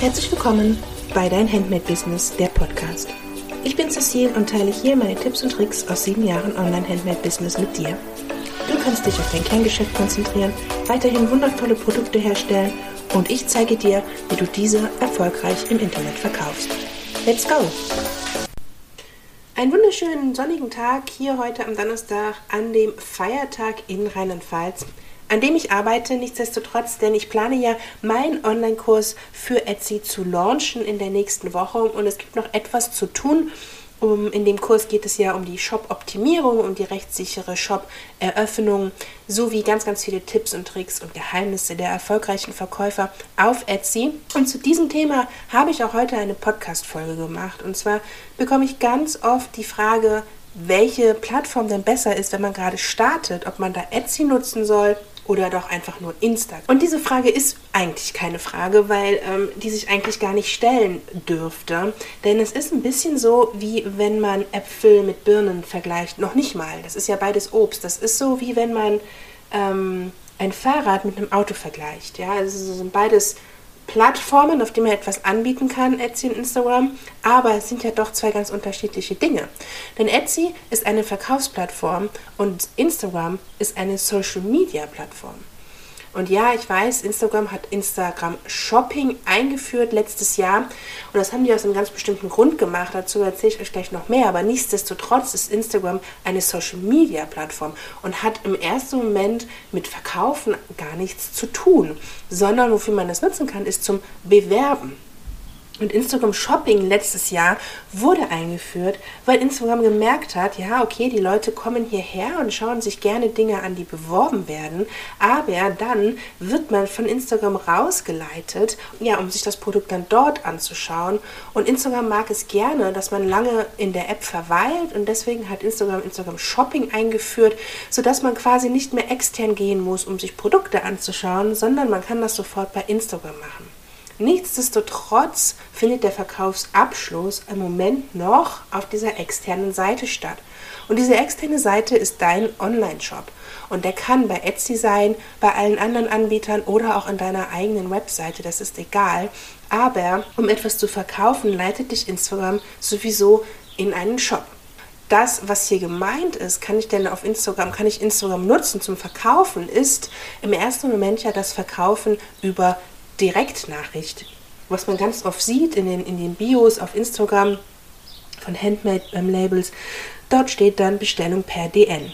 Herzlich willkommen bei Dein Handmade Business, der Podcast. Ich bin Cecile und teile hier meine Tipps und Tricks aus sieben Jahren Online-Handmade-Business mit dir. Du kannst dich auf dein Kerngeschäft konzentrieren, weiterhin wundervolle Produkte herstellen und ich zeige dir, wie du diese erfolgreich im Internet verkaufst. Let's go! Einen wunderschönen sonnigen Tag hier heute am Donnerstag an dem Feiertag in Rheinland-Pfalz an dem ich arbeite, nichtsdestotrotz, denn ich plane ja meinen Online-Kurs für Etsy zu launchen in der nächsten Woche und es gibt noch etwas zu tun. Um, in dem Kurs geht es ja um die Shop-Optimierung, um die rechtssichere Shop-Eröffnung sowie ganz, ganz viele Tipps und Tricks und Geheimnisse der erfolgreichen Verkäufer auf Etsy. Und zu diesem Thema habe ich auch heute eine Podcast-Folge gemacht. Und zwar bekomme ich ganz oft die Frage, welche Plattform denn besser ist, wenn man gerade startet, ob man da Etsy nutzen soll oder doch einfach nur Instagram? Und diese Frage ist eigentlich keine Frage, weil ähm, die sich eigentlich gar nicht stellen dürfte. Denn es ist ein bisschen so, wie wenn man Äpfel mit Birnen vergleicht. Noch nicht mal. Das ist ja beides Obst. Das ist so, wie wenn man ähm, ein Fahrrad mit einem Auto vergleicht. Ja, also es sind beides Plattformen, auf denen man etwas anbieten kann, Etsy und Instagram, aber es sind ja doch zwei ganz unterschiedliche Dinge. Denn Etsy ist eine Verkaufsplattform und Instagram ist eine Social-Media-Plattform. Und ja, ich weiß, Instagram hat Instagram Shopping eingeführt letztes Jahr. Und das haben die aus einem ganz bestimmten Grund gemacht. Dazu erzähle ich euch gleich noch mehr. Aber nichtsdestotrotz ist Instagram eine Social Media Plattform und hat im ersten Moment mit Verkaufen gar nichts zu tun. Sondern wofür man das nutzen kann, ist zum Bewerben. Und Instagram Shopping letztes Jahr wurde eingeführt, weil Instagram gemerkt hat, ja, okay, die Leute kommen hierher und schauen sich gerne Dinge an, die beworben werden, aber dann wird man von Instagram rausgeleitet, ja, um sich das Produkt dann dort anzuschauen. Und Instagram mag es gerne, dass man lange in der App verweilt und deswegen hat Instagram Instagram Shopping eingeführt, sodass man quasi nicht mehr extern gehen muss, um sich Produkte anzuschauen, sondern man kann das sofort bei Instagram machen. Nichtsdestotrotz findet der Verkaufsabschluss im Moment noch auf dieser externen Seite statt. Und diese externe Seite ist dein Online-Shop. Und der kann bei Etsy sein, bei allen anderen Anbietern oder auch in deiner eigenen Webseite, das ist egal. Aber um etwas zu verkaufen, leitet dich Instagram sowieso in einen Shop das, was hier gemeint ist, kann ich denn auf Instagram, kann ich Instagram nutzen zum Verkaufen, ist im ersten Moment ja das Verkaufen über Direktnachricht, was man ganz oft sieht in den, in den Bios auf Instagram von Handmade-Labels. Dort steht dann Bestellung per DN.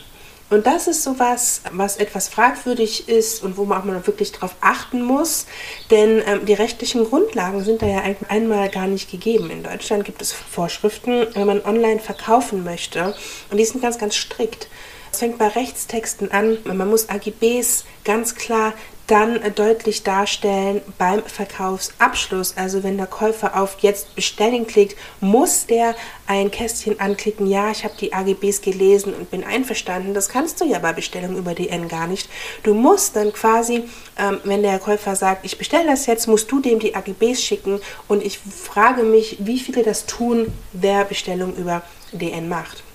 Und das ist sowas, was etwas fragwürdig ist und wo man auch mal wirklich darauf achten muss, denn ähm, die rechtlichen Grundlagen sind da ja einmal gar nicht gegeben. In Deutschland gibt es Vorschriften, wenn man online verkaufen möchte und die sind ganz, ganz strikt. Es fängt bei Rechtstexten an. Man muss AGBs ganz klar dann deutlich darstellen beim Verkaufsabschluss. Also wenn der Käufer auf Jetzt bestellen klickt, muss der ein Kästchen anklicken, ja, ich habe die AGBs gelesen und bin einverstanden. Das kannst du ja bei Bestellung über DN gar nicht. Du musst dann quasi, ähm, wenn der Käufer sagt, ich bestelle das jetzt, musst du dem die AGBs schicken und ich frage mich, wie viele das tun, wer Bestellung über DN macht.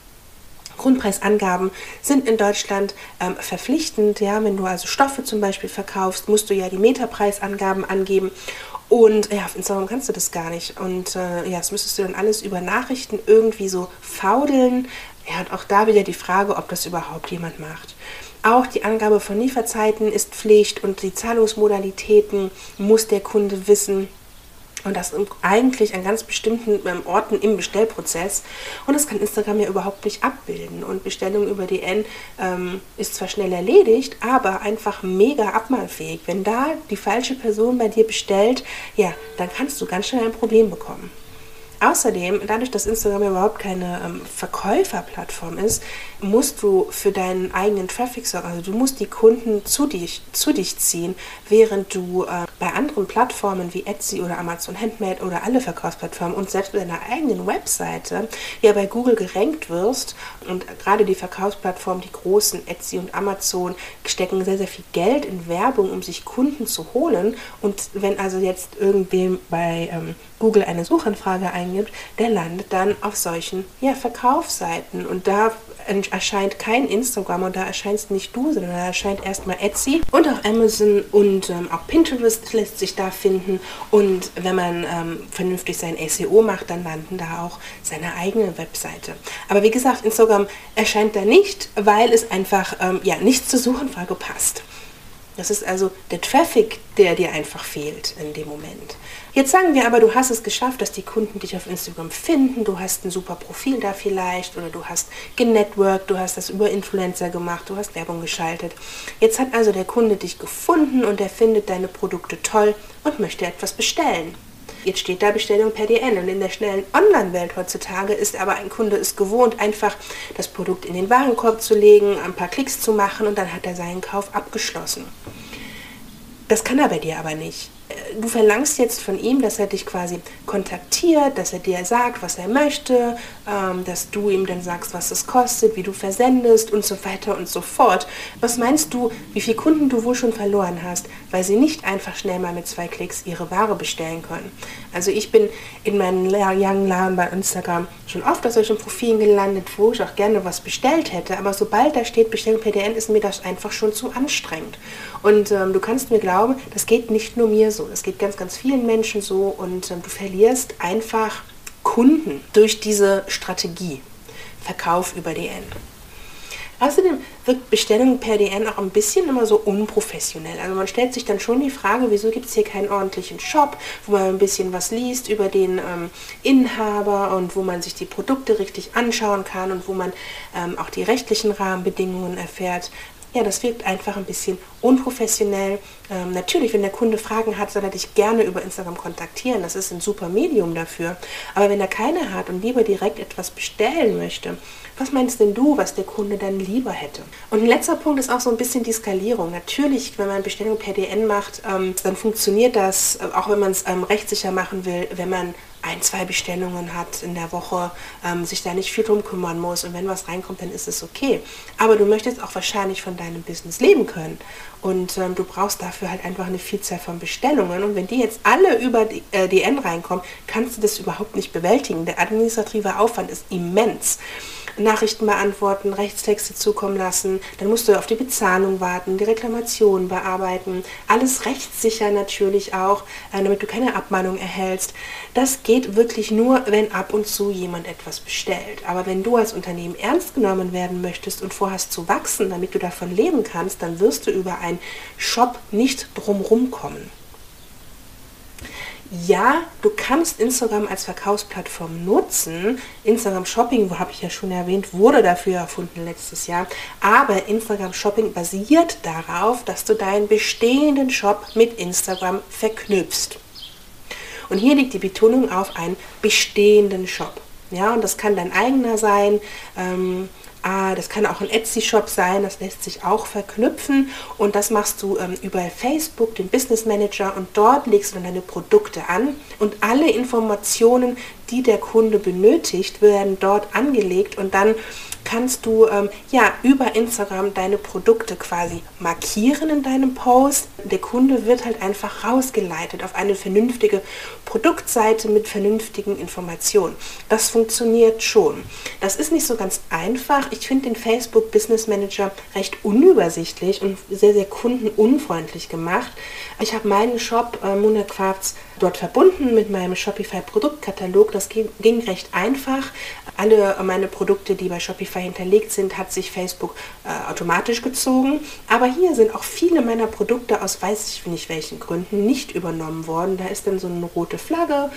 Grundpreisangaben sind in Deutschland ähm, verpflichtend. Ja, wenn du also Stoffe zum Beispiel verkaufst, musst du ja die Meterpreisangaben angeben. Und ja, auf Instagram kannst du das gar nicht. Und äh, ja, das müsstest du dann alles über Nachrichten irgendwie so faudeln. Ja, und auch da wieder die Frage, ob das überhaupt jemand macht. Auch die Angabe von Lieferzeiten ist Pflicht und die Zahlungsmodalitäten muss der Kunde wissen. Und das eigentlich an ganz bestimmten ähm, Orten im Bestellprozess. Und das kann Instagram ja überhaupt nicht abbilden. Und Bestellung über DN ähm, ist zwar schnell erledigt, aber einfach mega abmahnfähig. Wenn da die falsche Person bei dir bestellt, ja, dann kannst du ganz schnell ein Problem bekommen. Außerdem, dadurch, dass Instagram überhaupt keine ähm, Verkäuferplattform ist, musst du für deinen eigenen Traffic sorgen. Also du musst die Kunden zu dich, zu dich ziehen, während du äh, bei anderen Plattformen wie Etsy oder Amazon Handmade oder alle Verkaufsplattformen und selbst bei deiner eigenen Webseite ja bei Google gerankt wirst. Und gerade die Verkaufsplattformen, die großen Etsy und Amazon, stecken sehr, sehr viel Geld in Werbung, um sich Kunden zu holen. Und wenn also jetzt irgendwem bei ähm, Google eine Suchanfrage eingibt, der landet dann auf solchen ja, Verkaufsseiten. Und da erscheint kein Instagram und da erscheinst nicht du, sondern da erscheint erstmal Etsy und auch Amazon und ähm, auch Pinterest lässt sich da finden. Und wenn man ähm, vernünftig sein SEO macht, dann landen da auch seine eigene Webseite. Aber wie gesagt, Instagram erscheint da nicht, weil es einfach ähm, ja, nichts zur Suchanfrage passt. Das ist also der Traffic, der dir einfach fehlt in dem Moment. Jetzt sagen wir aber, du hast es geschafft, dass die Kunden dich auf Instagram finden, du hast ein super Profil da vielleicht oder du hast genetworked, du hast das über Influencer gemacht, du hast Werbung geschaltet. Jetzt hat also der Kunde dich gefunden und er findet deine Produkte toll und möchte etwas bestellen. Jetzt steht da Bestellung per DN und in der schnellen Online-Welt heutzutage ist aber ein Kunde es gewohnt, einfach das Produkt in den Warenkorb zu legen, ein paar Klicks zu machen und dann hat er seinen Kauf abgeschlossen. Das kann er bei dir aber nicht du verlangst jetzt von ihm, dass er dich quasi kontaktiert, dass er dir sagt, was er möchte, ähm, dass du ihm dann sagst, was es kostet, wie du versendest und so weiter und so fort. Was meinst du, wie viele Kunden du wohl schon verloren hast, weil sie nicht einfach schnell mal mit zwei Klicks ihre Ware bestellen können? Also ich bin in meinen langen Jahren bei Instagram schon oft auf solchen Profilen gelandet, wo ich auch gerne was bestellt hätte, aber sobald da steht Bestellung PDN, ist mir das einfach schon zu anstrengend. Und ähm, du kannst mir glauben, das geht nicht nur mir so, das geht ganz, ganz vielen Menschen so und ähm, du verlierst einfach Kunden durch diese Strategie. Verkauf über DN. Außerdem wirkt Bestellung per DN auch ein bisschen immer so unprofessionell. Also man stellt sich dann schon die Frage, wieso gibt es hier keinen ordentlichen Shop, wo man ein bisschen was liest über den ähm, Inhaber und wo man sich die Produkte richtig anschauen kann und wo man ähm, auch die rechtlichen Rahmenbedingungen erfährt. Ja, das wirkt einfach ein bisschen unprofessionell. Ähm, natürlich, wenn der Kunde Fragen hat, soll er dich gerne über Instagram kontaktieren. Das ist ein super Medium dafür. Aber wenn er keine hat und lieber direkt etwas bestellen möchte, was meinst denn du, was der Kunde dann lieber hätte? Und ein letzter Punkt ist auch so ein bisschen die Skalierung. Natürlich, wenn man Bestellung per DN macht, ähm, dann funktioniert das, äh, auch wenn man es ähm, rechtssicher machen will, wenn man ein, zwei Bestellungen hat in der Woche, ähm, sich da nicht viel drum kümmern muss und wenn was reinkommt, dann ist es okay. Aber du möchtest auch wahrscheinlich von deinem Business leben können und ähm, du brauchst dafür halt einfach eine Vielzahl von Bestellungen und wenn die jetzt alle über die, äh, DN reinkommen, kannst du das überhaupt nicht bewältigen. Der administrative Aufwand ist immens. Nachrichten beantworten, Rechtstexte zukommen lassen. Dann musst du auf die Bezahlung warten, die Reklamation bearbeiten. Alles rechtssicher natürlich auch, äh, damit du keine Abmahnung erhältst. Das geht wirklich nur, wenn ab und zu jemand etwas bestellt. Aber wenn du als Unternehmen ernst genommen werden möchtest und vorhast zu wachsen, damit du davon leben kannst, dann wirst du über einen Shop nicht drumherum kommen ja, du kannst Instagram als Verkaufsplattform nutzen. Instagram Shopping, wo habe ich ja schon erwähnt, wurde dafür erfunden letztes Jahr. Aber Instagram Shopping basiert darauf, dass du deinen bestehenden Shop mit Instagram verknüpfst. Und hier liegt die Betonung auf einen bestehenden Shop. Ja, und das kann dein eigener sein. Ähm, das kann auch ein Etsy-Shop sein, das lässt sich auch verknüpfen. Und das machst du ähm, über Facebook, den Business Manager. Und dort legst du dann deine Produkte an. Und alle Informationen, die der Kunde benötigt, werden dort angelegt und dann kannst du ähm, ja über Instagram deine Produkte quasi markieren in deinem Post. Der Kunde wird halt einfach rausgeleitet auf eine vernünftige Produktseite mit vernünftigen Informationen. Das funktioniert schon. Das ist nicht so ganz einfach. Ich finde den Facebook Business Manager recht unübersichtlich und sehr, sehr kundenunfreundlich gemacht. Ich habe meinen Shop äh, Mona dort verbunden mit meinem Shopify Produktkatalog. Das ging, ging recht einfach. Alle meine Produkte, die bei Shopify hinterlegt sind, hat sich Facebook äh, automatisch gezogen. Aber hier sind auch viele meiner Produkte aus weiß ich nicht welchen Gründen nicht übernommen worden. Da ist dann so eine rote Flagge.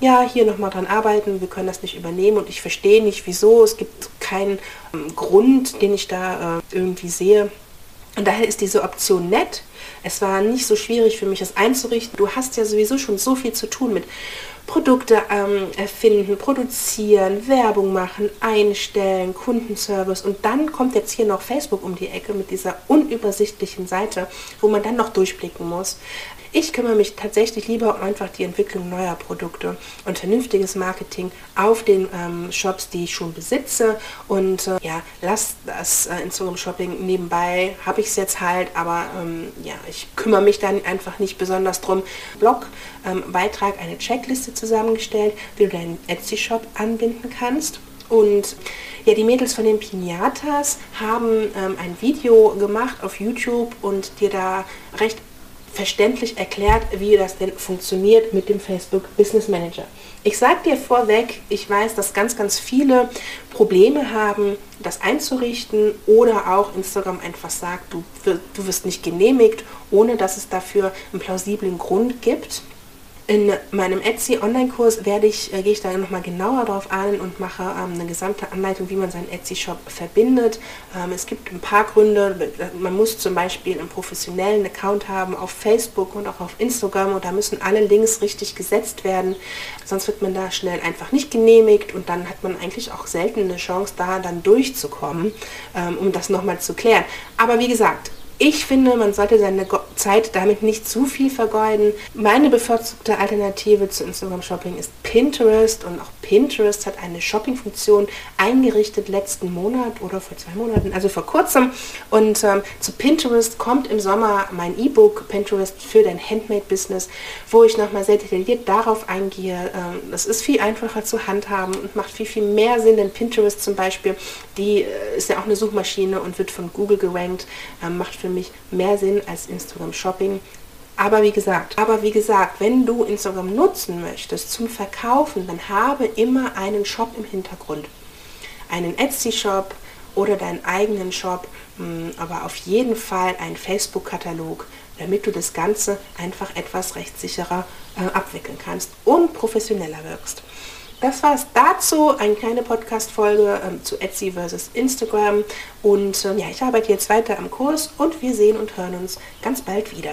Ja, hier nochmal dran arbeiten, wir können das nicht übernehmen und ich verstehe nicht wieso. Es gibt keinen ähm, Grund, den ich da äh, irgendwie sehe. Und daher ist diese Option nett. Es war nicht so schwierig für mich, das einzurichten. Du hast ja sowieso schon so viel zu tun mit Produkte ähm, erfinden, produzieren, Werbung machen, einstellen, Kundenservice und dann kommt jetzt hier noch Facebook um die Ecke mit dieser unübersichtlichen Seite, wo man dann noch durchblicken muss. Ich kümmere mich tatsächlich lieber um einfach die Entwicklung neuer Produkte und vernünftiges Marketing auf den ähm, Shops, die ich schon besitze. Und äh, ja, lass das äh, Instagram Shopping nebenbei, habe ich es jetzt halt, aber ähm, ja, ich kümmere mich dann einfach nicht besonders drum. Blog, ähm, Beitrag, eine Checkliste zusammengestellt, wie du deinen Etsy-Shop anbinden kannst Und ja, die Mädels von den Pinatas haben ähm, ein Video gemacht auf YouTube und dir da recht verständlich erklärt, wie das denn funktioniert mit dem Facebook Business Manager. Ich sage dir vorweg, ich weiß, dass ganz, ganz viele Probleme haben, das einzurichten oder auch Instagram einfach sagt, du, du wirst nicht genehmigt, ohne dass es dafür einen plausiblen Grund gibt. In meinem Etsy Online-Kurs werde ich, äh, gehe ich da nochmal genauer drauf ein und mache ähm, eine gesamte Anleitung, wie man seinen Etsy-Shop verbindet. Ähm, es gibt ein paar Gründe. Man muss zum Beispiel einen professionellen Account haben auf Facebook und auch auf Instagram und da müssen alle Links richtig gesetzt werden. Sonst wird man da schnell einfach nicht genehmigt und dann hat man eigentlich auch selten eine Chance, da dann durchzukommen, ähm, um das nochmal zu klären. Aber wie gesagt, ich finde, man sollte seine Zeit damit nicht zu viel vergeuden. Meine bevorzugte Alternative zu Instagram Shopping ist Pinterest und auch Pinterest hat eine Shopping-Funktion eingerichtet letzten Monat oder vor zwei Monaten, also vor kurzem. Und ähm, zu Pinterest kommt im Sommer mein E-Book Pinterest für dein Handmade-Business, wo ich nochmal sehr detailliert darauf eingehe. Ähm, das ist viel einfacher zu handhaben und macht viel, viel mehr Sinn, denn Pinterest zum Beispiel, die äh, ist ja auch eine Suchmaschine und wird von Google gerankt, ähm, macht für mich mehr Sinn als Instagram Shopping. Aber wie gesagt, aber wie gesagt, wenn du Instagram nutzen möchtest zum Verkaufen, dann habe immer einen Shop im Hintergrund. Einen Etsy-Shop oder deinen eigenen Shop, hm, aber auf jeden Fall einen Facebook-Katalog, damit du das Ganze einfach etwas rechtssicherer äh, abwickeln kannst und professioneller wirkst. Das war es dazu, eine kleine Podcast-Folge ähm, zu Etsy versus Instagram. Und ähm, ja, ich arbeite jetzt weiter am Kurs und wir sehen und hören uns ganz bald wieder.